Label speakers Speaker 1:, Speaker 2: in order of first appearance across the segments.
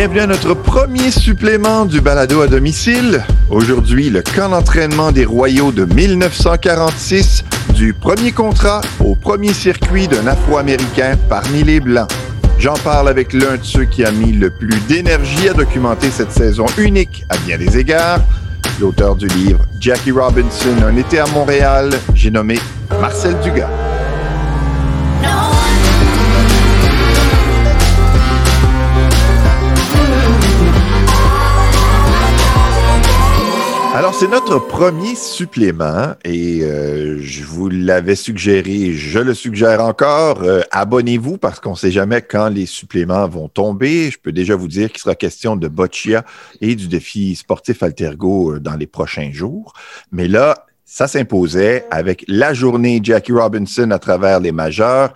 Speaker 1: Bienvenue à notre premier supplément du balado à domicile. Aujourd'hui, le camp d'entraînement des Royaux de 1946, du premier contrat au premier circuit d'un Afro-Américain parmi les Blancs. J'en parle avec l'un de ceux qui a mis le plus d'énergie à documenter cette saison unique à bien des égards, l'auteur du livre Jackie Robinson, Un été à Montréal, j'ai nommé Marcel Dugas. Alors, c'est notre premier supplément et euh, je vous l'avais suggéré, je le suggère encore. Euh, abonnez-vous parce qu'on ne sait jamais quand les suppléments vont tomber. Je peux déjà vous dire qu'il sera question de Boccia et du défi sportif Altergo euh, dans les prochains jours. Mais là, ça s'imposait avec la journée Jackie Robinson à travers les majeurs.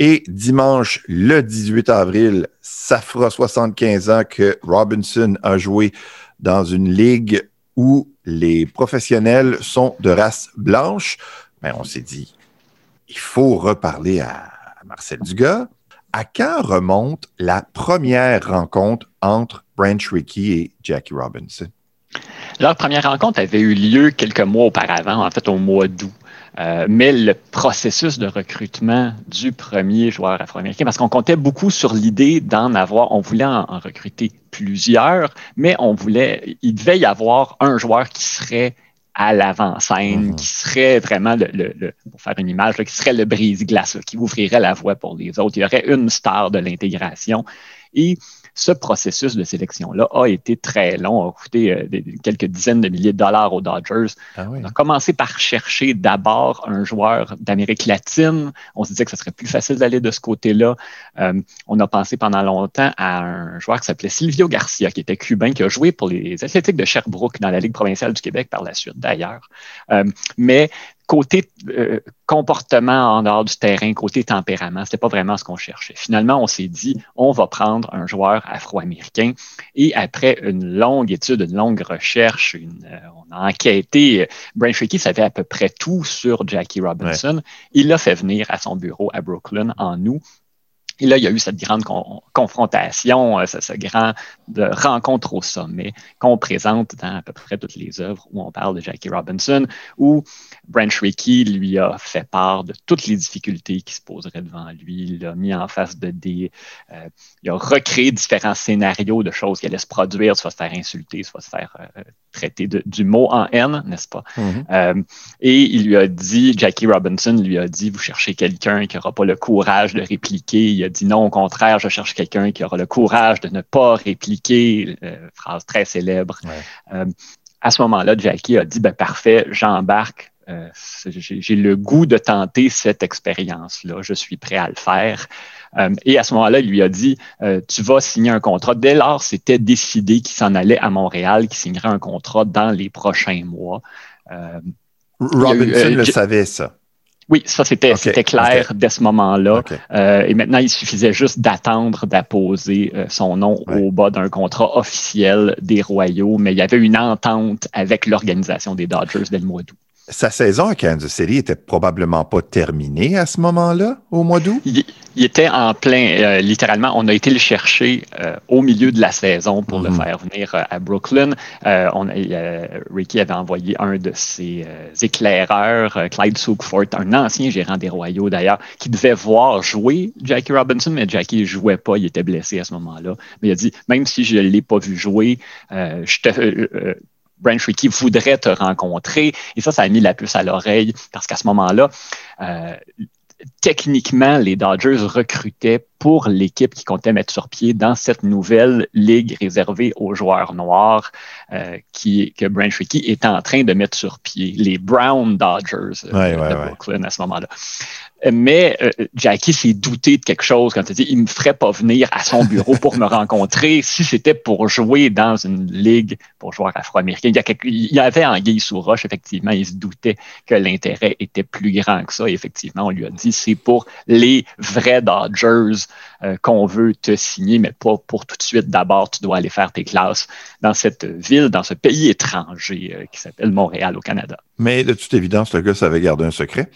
Speaker 1: Et dimanche, le 18 avril, ça fera 75 ans que Robinson a joué dans une ligue où les professionnels sont de race blanche, ben, on s'est dit, il faut reparler à, Marcel Dugas. À quand remonte la première rencontre entre Branch Rickey et Jackie Robinson?
Speaker 2: Leur première rencontre avait eu lieu quelques mois auparavant, en fait au mois d'août. Euh, mais le processus de recrutement du premier joueur afro-américain, parce qu'on comptait beaucoup sur l'idée d'en avoir, on voulait en, recruter plusieurs, mais on voulait, il devait y avoir un joueur qui serait à l'avant-scène, mm-hmm. qui serait vraiment le, pour faire une image, qui serait le brise-glace, qui ouvrirait la voie pour les autres. Il y aurait une star de l'intégration. Et ce processus de sélection-là a été très long, a coûté euh, quelques dizaines de milliers de dollars aux Dodgers. Ah on a commencé par chercher d'abord un joueur d'Amérique latine. On se disait que ce serait plus facile d'aller de ce côté-là. Euh, on a pensé pendant longtemps à un joueur qui s'appelait Silvio Garcia, qui était cubain, qui a joué pour les Athlétiques de Sherbrooke dans la Ligue provinciale du Québec par la suite, d'ailleurs. Euh, mais côté euh, comportement en dehors du terrain, côté tempérament, c'était pas vraiment ce qu'on cherchait. Finalement, on s'est dit, on va prendre un joueur afro-américain et après une longue étude, une longue recherche, euh, on a enquêté. Euh, Brian Trickey savait à peu près tout sur Jackie Robinson. Il l'a fait venir à son bureau à Brooklyn en août et là, il y a eu cette grande confrontation, euh, cette, grande rencontre au sommet qu'on présente dans à peu près toutes les œuvres où on parle de Jackie Robinson, où Branch Rickey lui a fait part de toutes les difficultés qui se poseraient devant lui. Il l'a mis en face de des... Euh, il a recréé différents scénarios de choses qui allaient se produire, soit se faire insulter, soit se faire euh, traiter du mot en haine, n'est-ce pas? Mm-hmm. et il lui a dit, Jackie Robinson lui a dit, vous cherchez quelqu'un qui n'aura pas le courage de répliquer a dit non, au contraire, je cherche quelqu'un qui aura le courage de ne pas répliquer, euh, phrase très célèbre. Euh, à ce moment-là, Jackie a dit ben, parfait, j'embarque. Euh, j'ai le goût de tenter cette expérience-là. Je suis prêt à le faire. et à ce moment-là, il lui a dit Tu vas signer un contrat. Dès lors, c'était décidé qu'il s'en allait à Montréal, qu'il signerait un contrat dans les prochains mois.
Speaker 1: Robinson le savait, ça.
Speaker 2: Oui, ça c'était clair dès ce moment-là. Euh, et maintenant, il suffisait juste d'attendre d'apposer euh, son nom au bas d'un contrat officiel des Royaux, mais il y avait une entente avec l'organisation des Dodgers dès le mois d'août.
Speaker 1: Sa saison à Kansas City était probablement pas terminée à ce moment-là, au mois d'août?
Speaker 2: Il, était en plein, euh, littéralement, on a été le chercher euh, au milieu de la saison pour le mhm. faire venir euh, à Brooklyn. On, Ricky avait envoyé un de ses éclaireurs, Clyde Soukfort, un ancien gérant des Royaux d'ailleurs, qui devait voir jouer Jackie Robinson, mais Jackie ne jouait pas, il était blessé à ce moment-là. Mais il a dit, même si je ne l'ai pas vu jouer, je te Branch Rickey voudrait te rencontrer. Et ça, ça a mis la puce à l'oreille parce qu'à ce moment-là, euh, techniquement, les Dodgers recrutaient pour l'équipe qui comptait mettre sur pied dans cette nouvelle ligue réservée aux joueurs noirs euh, qui, que Brian Tricky est en train de mettre sur pied, les Brown Dodgers
Speaker 1: euh,
Speaker 2: de Brooklyn à ce moment-là. Mais euh, Jackie s'est douté de quelque chose quand il dit il me ferait pas venir à son bureau pour me rencontrer si c'était pour jouer dans une ligue pour joueurs afro-américains. Il, y avait Anguille sous roche, effectivement, il se doutait que l'intérêt était plus grand que ça. Et effectivement, on lui a dit c'est pour les vrais Dodgers euh, qu'on veut te signer, mais pas pour tout de suite. D'abord, tu dois aller faire tes classes dans cette ville, dans ce pays étranger euh, qui s'appelle Montréal au Canada.
Speaker 1: Mais de toute évidence, le gars savait garder un secret.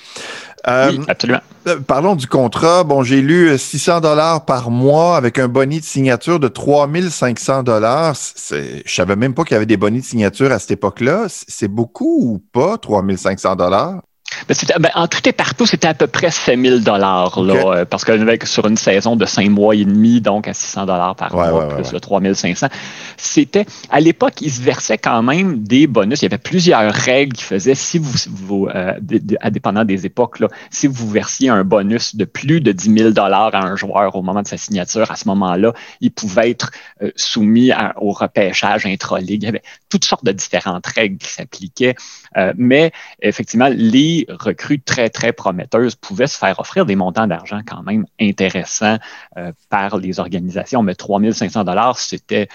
Speaker 2: Euh, oui, absolument.
Speaker 1: parlons du contrat. Bon, j'ai lu 600 dollars par mois avec un boni de signature de 3500 dollars. Je savais même pas qu'il y avait des bonis de signature à cette époque-là. C'est beaucoup ou pas, 3500 dollars?
Speaker 2: Ben, ben, en tout et partout, c'était à peu près 5000 dollars là, euh, parce que sur une saison de cinq mois et demi, donc à 600 dollars par mois, plus le 3500, c'était à l'époque, ils se versaient quand même des bonus. Il y avait plusieurs règles qui faisaient si vous, vous euh, dépendant des époques, là, si vous versiez un bonus de plus de 10 000 dollars à un joueur au moment de sa signature, à ce moment-là, il pouvait être euh, soumis au repêchage intra-ligue. Il y avait toutes sortes de différentes règles qui s'appliquaient, mais effectivement, les recrues très, très prometteuses pouvaient se faire offrir des montants d'argent quand même intéressants euh, par les organisations. Mais 3500 dollars, c'était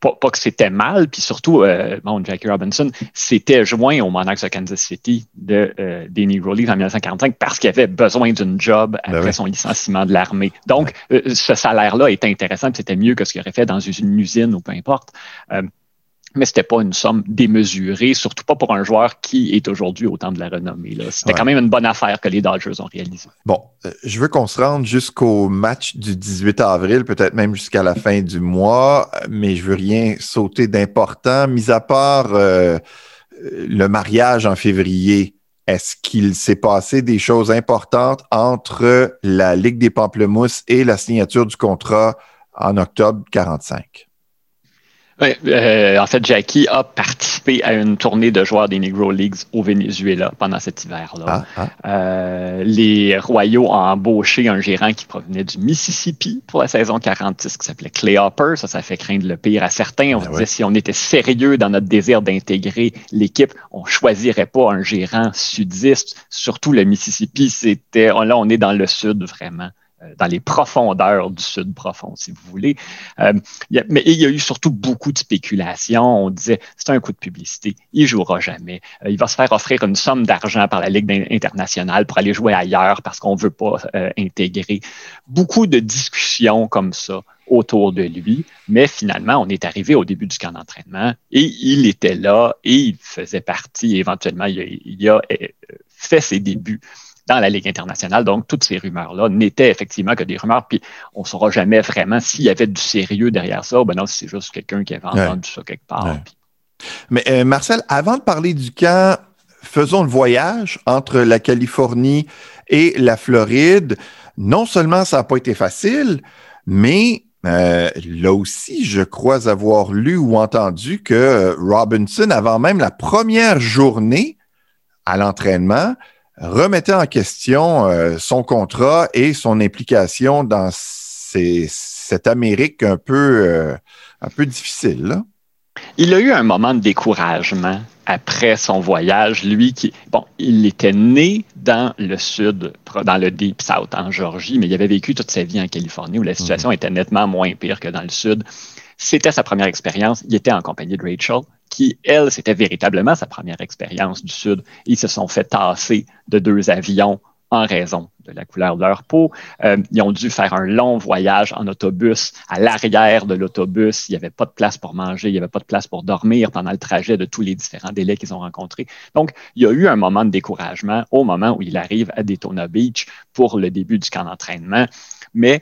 Speaker 2: pas, que c'était mal, puis surtout, euh, bon, Jackie Robinson s'était joint au Monarchs de Kansas City de euh, des Negro Leagues en 1945 parce qu'il avait besoin d'une job ben après son licenciement de l'armée. Donc, ce salaire-là était intéressant, c'était mieux que ce qu'il aurait fait dans une usine ou peu importe mais c'était pas une somme démesurée, surtout pas pour un joueur qui est aujourd'hui au temps de la renommée. C'était quand même une bonne affaire que les Dodgers ont réalisée.
Speaker 1: Bon, euh, je veux qu'on se rende jusqu'au match du 18 avril, peut-être même jusqu'à la fin du mois, mais je veux rien sauter d'important, mis à part euh, le mariage en février. Est-ce qu'il s'est passé des choses importantes entre la Ligue des Pamplemousses et la signature du contrat en octobre 45?
Speaker 2: Euh, en fait, Jackie a participé à une tournée de joueurs des Negro Leagues au Venezuela pendant cet hiver-là. Ah, ah. Euh, les Royaux ont embauché un gérant qui provenait du Mississippi pour la saison 46 qui s'appelait Clay Hopper. Ça, ça fait craindre le pire à certains. On se ben disait si on était sérieux dans notre désir d'intégrer l'équipe, on choisirait pas un gérant sudiste. Surtout le Mississippi, c'était là, on est dans le sud vraiment. Euh, dans les profondeurs du sud profond, si vous voulez. Euh, mais il y a eu surtout beaucoup de spéculations. On disait, c'est un coup de publicité, il jouera jamais. Euh, il va se faire offrir une somme d'argent par la Ligue internationale pour aller jouer ailleurs parce qu'on ne veut pas intégrer. Beaucoup de discussions comme ça autour de lui, mais finalement, on est arrivé au début du camp d'entraînement et il était là et il faisait partie, éventuellement, il a fait ses débuts dans la Ligue internationale. Donc, toutes ces rumeurs-là n'étaient effectivement que des rumeurs, puis on ne saura jamais vraiment s'il y avait du sérieux derrière ça, ou ben non, c'est juste quelqu'un qui avait entendu ça quelque part.
Speaker 1: Mais euh, Marcel, avant de parler du camp, faisons le voyage entre la Californie et la Floride. Non seulement ça n'a pas été facile, mais euh, là aussi, je crois avoir lu ou entendu que Robinson, avant même la première journée à l'entraînement, remettait en question euh, son contrat et son implication dans cette Amérique un peu, euh, un peu difficile.
Speaker 2: Il a eu un moment de découragement après son voyage. Lui qui, bon, il était né dans le sud, dans le Deep South, en Georgie, mais il avait vécu toute sa vie en Californie où la situation mhm. était nettement moins pire que dans le sud. C'était sa première expérience. Il était en compagnie de Rachel qui, elle, c'était véritablement sa première expérience du Sud. Ils se sont fait tasser de deux avions en raison de la couleur de leur peau. Euh, ils ont dû faire un long voyage en autobus. À l'arrière de l'autobus, il n'y avait pas de place pour manger, il n'y avait pas de place pour dormir pendant le trajet de tous les différents délais qu'ils ont rencontrés. Donc, il y a eu un moment de découragement au moment où il arrive à Daytona Beach pour le début du camp d'entraînement. Mais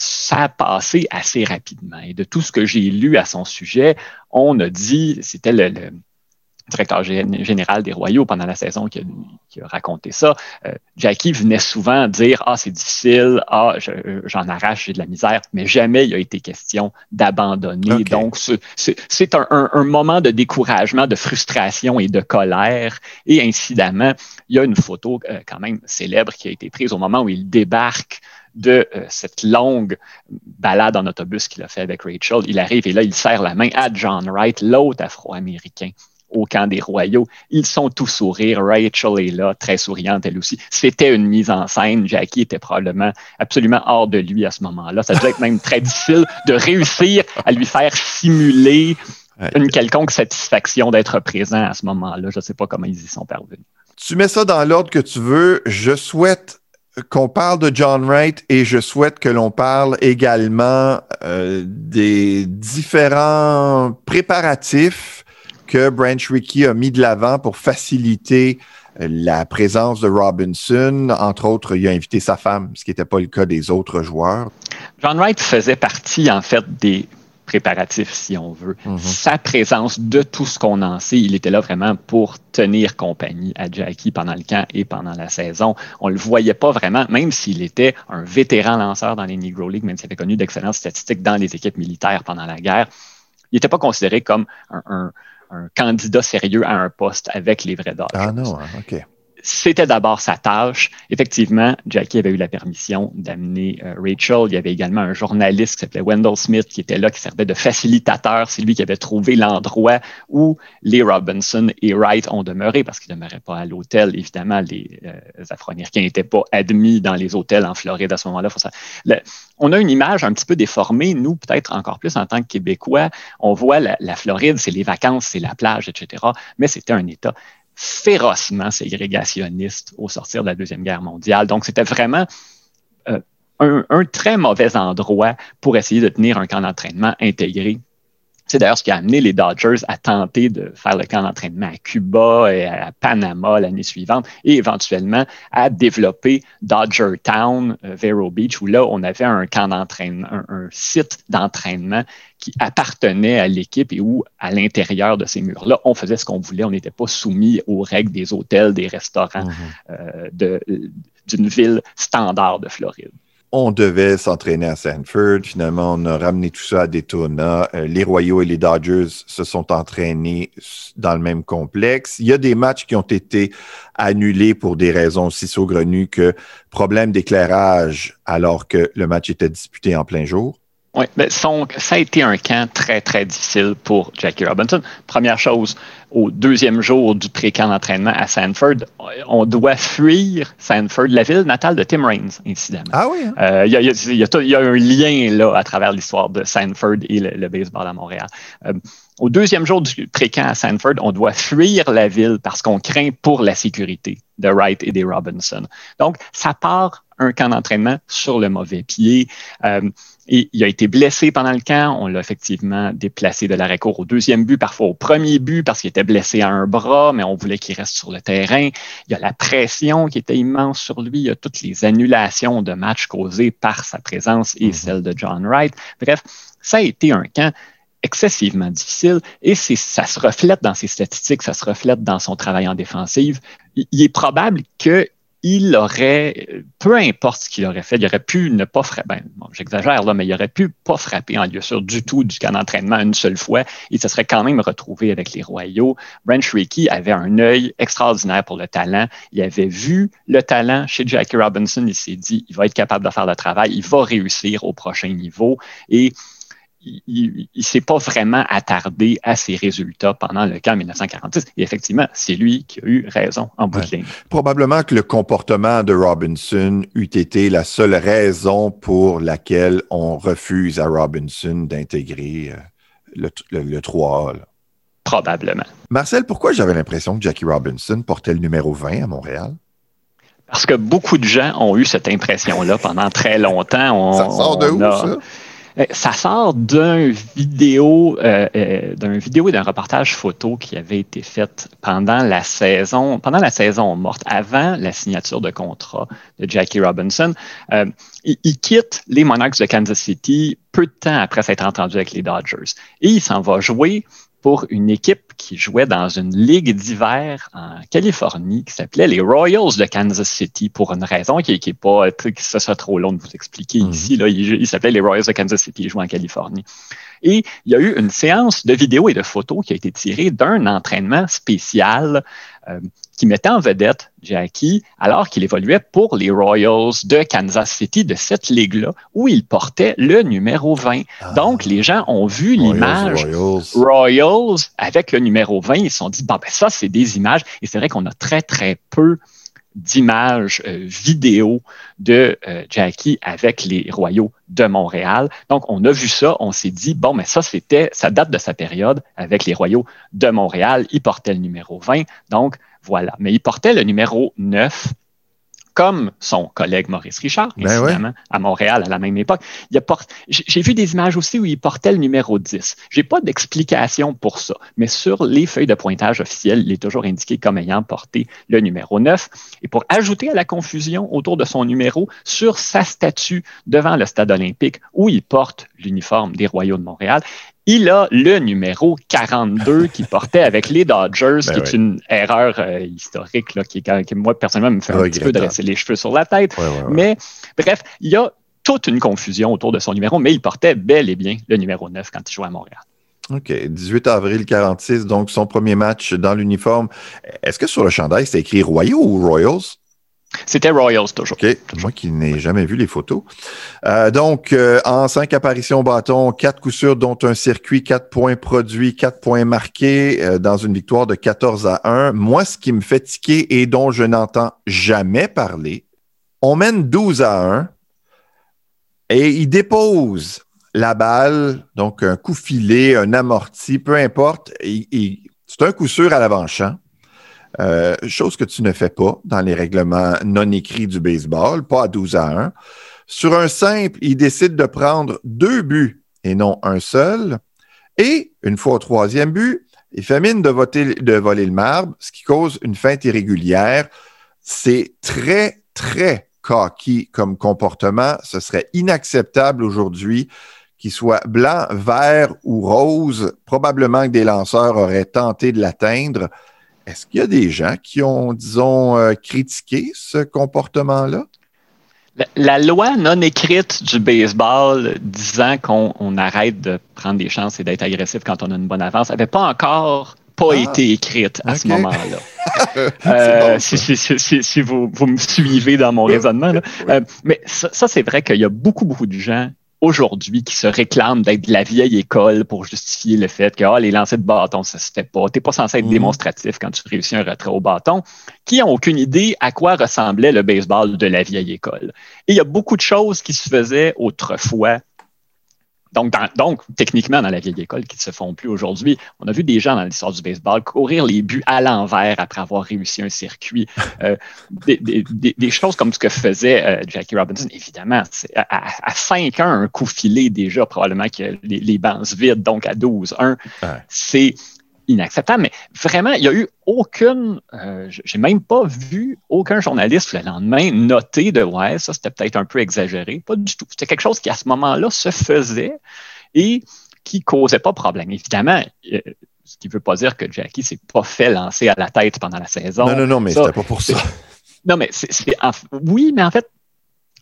Speaker 2: ça a passé assez rapidement. Et de tout ce que j'ai lu à son sujet, on a dit, c'était le, directeur général des Royaux pendant la saison qui a, raconté ça. Euh, Jackie venait souvent dire Ah, c'est difficile, ah, j'en arrache, j'ai de la misère, mais jamais il a été question d'abandonner. Donc, c'est un, moment de découragement, de frustration et de colère. Et incidemment, il y a une photo euh, quand même célèbre qui a été prise au moment où il débarque de euh, cette longue balade en autobus qu'il a fait avec Rachel. Il arrive et là, il serre la main à John Wright, l'autre afro-américain au camp des royaux. Ils sont tous sourires. Rachel est là, très souriante elle aussi. C'était une mise en scène. Jackie était probablement absolument hors de lui à ce moment-là. Ça devait être même très difficile de réussir à lui faire simuler une quelconque satisfaction d'être présent à ce moment-là. Je ne sais pas comment ils y sont parvenus.
Speaker 1: Tu mets ça dans l'ordre que tu veux. Je souhaite qu'on parle de John Wright et je souhaite que l'on parle également euh, des différents préparatifs que Branch Rickey a mis de l'avant pour faciliter euh, la présence de Robinson. Entre autres, il a invité sa femme, ce qui n'était pas le cas des autres joueurs.
Speaker 2: John Wright faisait partie, en fait, des préparatifs, si on veut. Mhm. Sa présence de tout ce qu'on en sait, il était là vraiment pour tenir compagnie à Jackie pendant le camp et pendant la saison. On ne le voyait pas vraiment, même s'il était un vétéran lanceur dans les Negro League, même s'il avait connu d'excellentes statistiques dans les équipes militaires pendant la guerre. Il n'était pas considéré comme un, candidat sérieux à un poste avec les vrais Dodgers.
Speaker 1: Ah non, hein, OK
Speaker 2: c'était d'abord sa tâche. Effectivement, Jackie avait eu la permission d'amener euh, Rachel. Il y avait également un journaliste qui s'appelait Wendell Smith qui était là, qui servait de facilitateur. C'est lui qui avait trouvé l'endroit où les Robinson et Wright ont demeuré parce qu'ils ne demeuraient pas à l'hôtel. Évidemment, les euh, Afro-Américains n'étaient pas admis dans les hôtels en Floride à ce moment-là. on a une image un petit peu déformée, nous, peut-être encore plus en tant que Québécois. On voit la, la Floride, c'est les vacances, c'est la plage, etc. Mais c'était un État férocement ségrégationniste au sortir de la Deuxième Guerre mondiale. Donc, c'était vraiment euh, un, très mauvais endroit pour essayer de tenir un camp d'entraînement intégré c'est d'ailleurs ce qui a amené les Dodgers à tenter de faire le camp d'entraînement à Cuba et à Panama l'année suivante et éventuellement à développer Dodger Town, euh, Vero Beach, où là, on avait un camp d'entraînement, un, site d'entraînement qui appartenait à l'équipe et où, à l'intérieur de ces murs-là, on faisait ce qu'on voulait. On n'était pas soumis aux règles des hôtels, des restaurants mm-hmm. euh, d'une ville standard de Floride
Speaker 1: on devait s'entraîner à Sanford. Finalement, on a ramené tout ça à Daytona. Euh, les Royaux et les Dodgers se sont entraînés dans le même complexe. Il y a des matchs qui ont été annulés pour des raisons aussi saugrenues que problème d'éclairage alors que le match était disputé en plein jour.
Speaker 2: Oui, mais ça a été un camp très, très difficile pour Jackie Robinson. Première chose, au deuxième jour du pré-camp d'entraînement à Sanford, on doit fuir Sanford, la ville natale de Tim Raines, incidemment.
Speaker 1: Ah oui?
Speaker 2: Il y, a un lien là à travers l'histoire de Sanford et le, baseball à Montréal. Euh, au deuxième jour du pré-camp à Sanford, on doit fuir la ville parce qu'on craint pour la sécurité de Wright et des Robinson. Donc, ça part un camp d'entraînement sur le mauvais pied. Euh, et il a été blessé pendant le camp. On l'a effectivement déplacé de l'arrêt court au deuxième but, parfois au premier but parce qu'il était blessé à un bras, mais on voulait qu'il reste sur le terrain. Il y a la pression qui était immense sur lui. Il y a toutes les annulations de matchs causées par sa présence et mm-hmm. celle de John Wright. Bref, ça a été un camp excessivement difficile et ça se reflète dans ses statistiques, ça se reflète dans son travail en défensive. Il est probable que il aurait, peu importe ce qu'il aurait fait, il aurait pu ne pas frapper, ben, j'exagère là, mais il aurait pu pas frapper en lieu sûr du tout du camp d'entraînement une seule fois. Il se serait quand même retrouvé avec les Royaux. Branch Rickey avait un œil extraordinaire pour le talent. Il avait vu le talent chez Jackie Robinson. Il s'est dit, il va être capable de faire le travail, il va réussir au prochain niveau. Et il ne s'est pas vraiment attardé à ses résultats pendant le camp 1946. Et effectivement, c'est lui qui a eu raison en bout de ligne.
Speaker 1: Probablement que le comportement de Robinson eût été la seule raison pour laquelle on refuse à Robinson d'intégrer euh, le, 3A.
Speaker 2: Probablement.
Speaker 1: Marcel, pourquoi j'avais l'impression que Jackie Robinson portait le numéro 20 à Montréal?
Speaker 2: Parce que beaucoup de gens ont eu cette impression-là pendant très longtemps.
Speaker 1: ça sort de où, ça?
Speaker 2: Euh, ça sort d'un vidéo, euh, euh, d'un vidéo et d'un reportage photo qui avait été fait pendant la saison, pendant la saison morte, avant la signature de contrat de Jackie Robinson. il, quitte les Monarchs de Kansas City peu de temps après s'être entendu avec les Dodgers et il s'en va jouer pour une équipe qui jouait dans une ligue d'hiver en Californie qui s'appelait les Royals de Kansas City pour une raison qui n'est pas, que ça trop long de vous expliquer mhm. ici. Là, il, s'appelait les Royals de Kansas City, il jouait en Californie. Et il y a eu une séance de vidéos et de photos qui a été tirée d'un entraînement spécial euh, qui mettait en vedette Jackie alors qu'il évoluait pour les Royals de Kansas City de cette ligue-là où il portait le numéro 20. Ah. Donc, les gens ont vu l'image Royals. avec le numéro 20. Ils se sont dit, ben, ça, c'est des images. Et c'est vrai qu'on a très, très peu d'images euh, vidéo de euh, Jackie avec les Royaux de Montréal. Donc, on a vu ça, on s'est dit, bon, mais ça, c'était, ça date de sa période avec les Royaux de Montréal. Il portait le numéro 20. Donc, voilà. Mais il portait le numéro 9 comme son collègue Maurice Richard, ben à Montréal à la même époque. J'ai vu des images aussi où il portait le numéro 10. J'ai pas d'explication pour ça, mais sur les feuilles de pointage officielles, il est toujours indiqué comme ayant porté le numéro 9. Et pour ajouter à la confusion autour de son numéro, sur sa statue devant le stade olympique où il porte l'uniforme des Royaux de Montréal, il a le numéro 42 qu'il portait avec les Dodgers, ben qui est une erreur euh, historique là, qui, qui, moi, personnellement, me fait un petit peu dresser les cheveux sur la tête. mais bref, il y a toute une confusion autour de son numéro, mais il portait bel et bien le numéro 9 quand il jouait à Montréal.
Speaker 1: OK. 18 avril 46, donc son premier match dans l'uniforme. Est-ce que sur le chandail, c'est écrit Royaux ou Royals?
Speaker 2: C'était Royals toujours.
Speaker 1: OK. Moi qui n'ai jamais vu les photos. Euh, donc, euh, en cinq apparitions au bâton, quatre coups sûrs, dont un circuit, quatre points produits, quatre points marqués euh, dans une victoire de 14 à 1. Moi, ce qui me fait tiquer et dont je n'entends jamais parler, on mène 12 à 1 et il dépose la balle, donc un coup filé, un amorti, peu importe. c'est un coup sûr à l'avant-champ. Euh, chose que tu ne fais pas dans les règlements non écrits du baseball, pas à 12 à 1. Sur un simple, il décide de prendre deux buts et non un seul. Et une fois au troisième but, il fait mine de, voler le marbre, ce qui cause une feinte irrégulière. C'est très, très cocky comme comportement. Ce serait inacceptable aujourd'hui qu'il soit blanc, vert ou rose. Probablement que des lanceurs auraient tenté de l'atteindre. Est-ce qu'il y a des gens qui ont, disons, euh, critiqué ce comportement-là?
Speaker 2: La, loi non écrite du baseball disant qu'on arrête de prendre des chances et d'être agressif quand on a une bonne avance n'avait pas encore pas ah, été écrite à ce moment-là. Euh, si, vous, me suivez dans mon raisonnement. Euh, mais ça c'est vrai qu'il y a beaucoup, beaucoup de gens aujourd'hui qui se réclament d'être de la vieille école pour justifier le fait que ah, les lancers de bâton, ça se fait pas. Tu n'es pas censé être mhm. démonstratif quand tu réussis un retrait au bâton, qui n'ont aucune idée à quoi ressemblait le baseball de la vieille école. Et il y a beaucoup de choses qui se faisaient autrefois donc, donc, techniquement, dans la vieille école qui ne se font plus aujourd'hui, on a vu des gens dans l'histoire du baseball courir les buts à l'envers après avoir réussi un circuit. Euh, des, choses comme ce que faisait euh, Jackie Robinson, évidemment, à, à, 5-1, un coup filé déjà, probablement que les, les bancs se vident, donc à 12-1, c'est inacceptable. Mais vraiment, il n'y a eu aucune, euh, j'ai même pas vu aucun journaliste le lendemain noter de ouais, ça c'était peut-être un peu exagéré. Pas du tout. C'était quelque chose qui à ce moment-là se faisait et qui causait pas problème. Évidemment, euh, ce qui ne veut pas dire que Jackie s'est pas fait lancer à la tête pendant la saison.
Speaker 1: Non, non, non, mais c'était pas pour ça.
Speaker 2: Non, mais c'est, oui, mais en fait,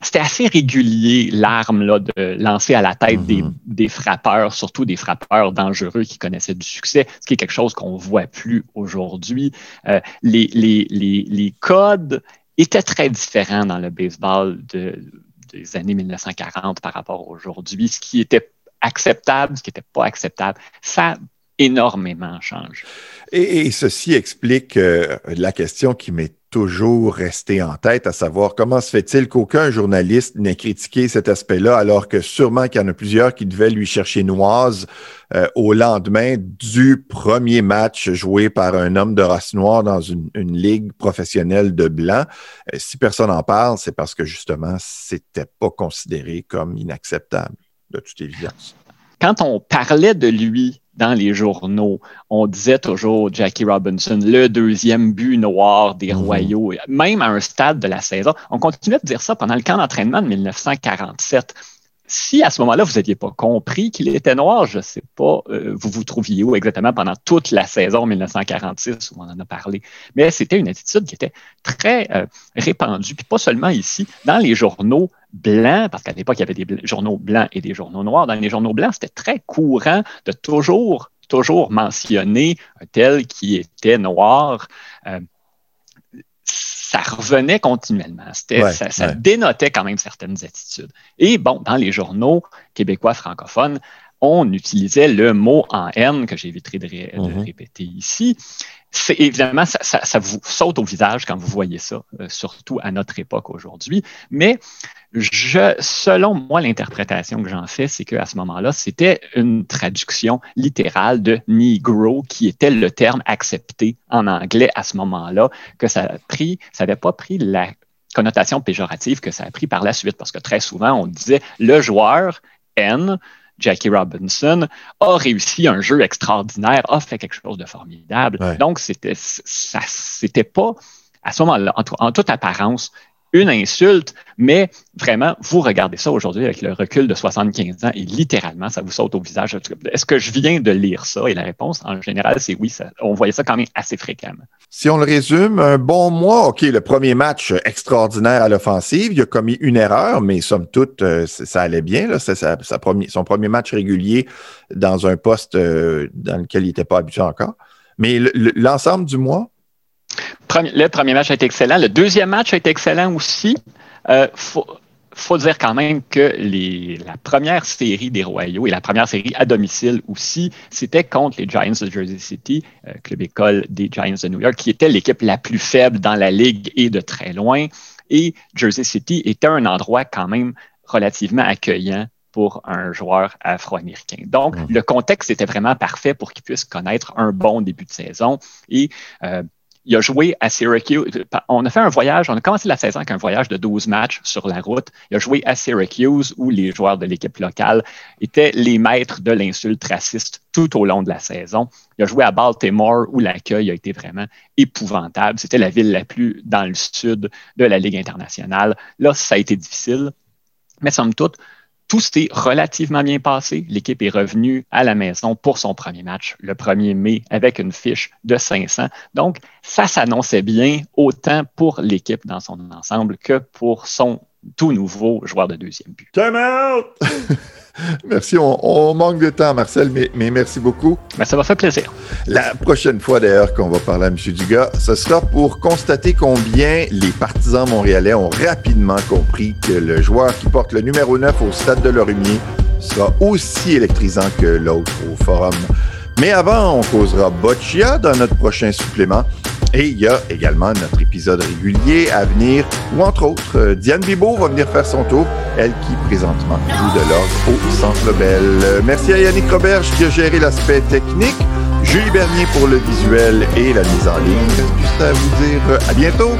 Speaker 2: c'était assez régulier, l'arme là, de lancer à la tête mm-hmm. des, frappeurs, surtout des frappeurs dangereux qui connaissaient du succès, ce qui est quelque chose qu'on ne voit plus aujourd'hui. Euh, les, les, codes étaient très différents dans le baseball des années 1940 par rapport à aujourd'hui. Ce qui était acceptable, ce qui n'était pas acceptable, ça a énormément changé.
Speaker 1: Et, ceci explique euh, la question qui m'est toujours resté en tête, à savoir comment se fait-il qu'aucun journaliste n'ait critiqué cet aspect-là, alors que sûrement qu'il y en a plusieurs qui devaient lui chercher noise euh, au lendemain du premier match joué par un homme de race noire dans une, ligue professionnelle de blanc. Euh, si personne n'en parle, c'est parce que justement, c'était pas considéré comme inacceptable, de toute évidence.
Speaker 2: Quand on parlait de lui dans les journaux, on disait toujours Jackie Robinson, le deuxième but noir des mhm. Royaux, même à un stade de la saison. On continuait de dire ça pendant le camp d'entraînement de 1947. si à ce moment-là, vous n'aviez pas compris qu'il était noir, je ne sais pas, euh, vous vous trouviez où exactement pendant toute la saison 1946 où on en a parlé. Mais c'était une attitude qui était très euh, répandue, puis pas seulement ici, dans les journaux blancs, parce qu'à l'époque, il y avait des journaux blancs et des journaux noirs. Dans les journaux blancs, c'était très courant de toujours, toujours mentionner un tel qui était noir. Euh, ça revenait continuellement. ça, dénotait quand même certaines attitudes. Et bon, dans les journaux québécois francophones, on utilisait le mot en haine que j'éviterai de, mm-hmm. répéter ici. C'est évidemment, ça, vous saute au visage quand vous voyez ça, euh, surtout à notre époque aujourd'hui. Mais je, selon moi, l'interprétation que j'en fais, c'est qu'à ce moment-là, c'était une traduction littérale de Negro, qui était le terme accepté en anglais à ce moment-là, que ça a pris, ça n'avait pas pris la connotation péjorative que ça a pris par la suite, parce que très souvent, on disait le joueur N Jackie Robinson, a réussi un jeu extraordinaire, a fait quelque chose de formidable. Donc, c'était, ça, c'était pas, à ce moment-là, en, toute apparence, une insulte, mais vraiment, vous regardez ça aujourd'hui avec le recul de 75 ans et littéralement, ça vous saute au visage. Est-ce que je viens de lire ça? Et la réponse, en général, c'est oui. on voyait ça quand même assez fréquemment.
Speaker 1: Si on le résume, un bon mois, OK, le premier match extraordinaire à l'offensive, il a commis une erreur, mais somme toute, euh, ça allait bien. C'est son premier match régulier dans un poste euh, dans lequel il n'était pas habitué encore. Mais l'ensemble du mois?
Speaker 2: Le premier match a été excellent. Le deuxième match a été excellent aussi. Euh, faut dire quand même que les, la première série des Royaux et la première série à domicile aussi, c'était contre les Giants de Jersey City, euh, club école des Giants de New York, qui était l'équipe la plus faible dans la ligue et de très loin. Et Jersey City était un endroit quand même relativement accueillant pour un joueur afro-américain. Donc, mmh. le contexte était vraiment parfait pour qu'il puisse connaître un bon début de saison. Et euh, il a joué à Syracuse. On a fait un voyage, on a commencé la saison avec un voyage de 12 matchs sur la route. Il a joué à Syracuse où les joueurs de l'équipe locale étaient les maîtres de l'insulte raciste tout au long de la saison. Il a joué à Baltimore où l'accueil a été vraiment épouvantable. C'était la ville la plus dans le sud de la Ligue internationale. Là, ça a été difficile. Mais somme toute, tout s'est relativement bien passé. L'équipe est revenue à la maison pour son premier match le 1er mai avec une fiche de 500. Donc, ça s'annonçait bien autant pour l'équipe dans son ensemble que pour son tout nouveau joueur de deuxième but.
Speaker 1: Time out! merci, on, manque de temps, Marcel, mais, merci beaucoup.
Speaker 2: Ben, ça m'a fait plaisir.
Speaker 1: La prochaine fois, d'ailleurs, qu'on va parler à M. Dugas, ce sera pour constater combien les partisans montréalais ont rapidement compris que le joueur qui porte le numéro 9 au stade de Lorimier sera aussi électrisant que l'autre au forum. Mais avant, on causera Boccia dans notre prochain supplément. Et il y a également notre épisode régulier à venir, où entre autres, euh, Diane Bibo va venir faire son tour, elle qui présentement joue de l'ordre au Centre Bell. Euh, merci à Yannick Roberge qui a géré l'aspect technique, Julie Bernier pour le visuel et la mise en ligne. Juste à vous dire à bientôt.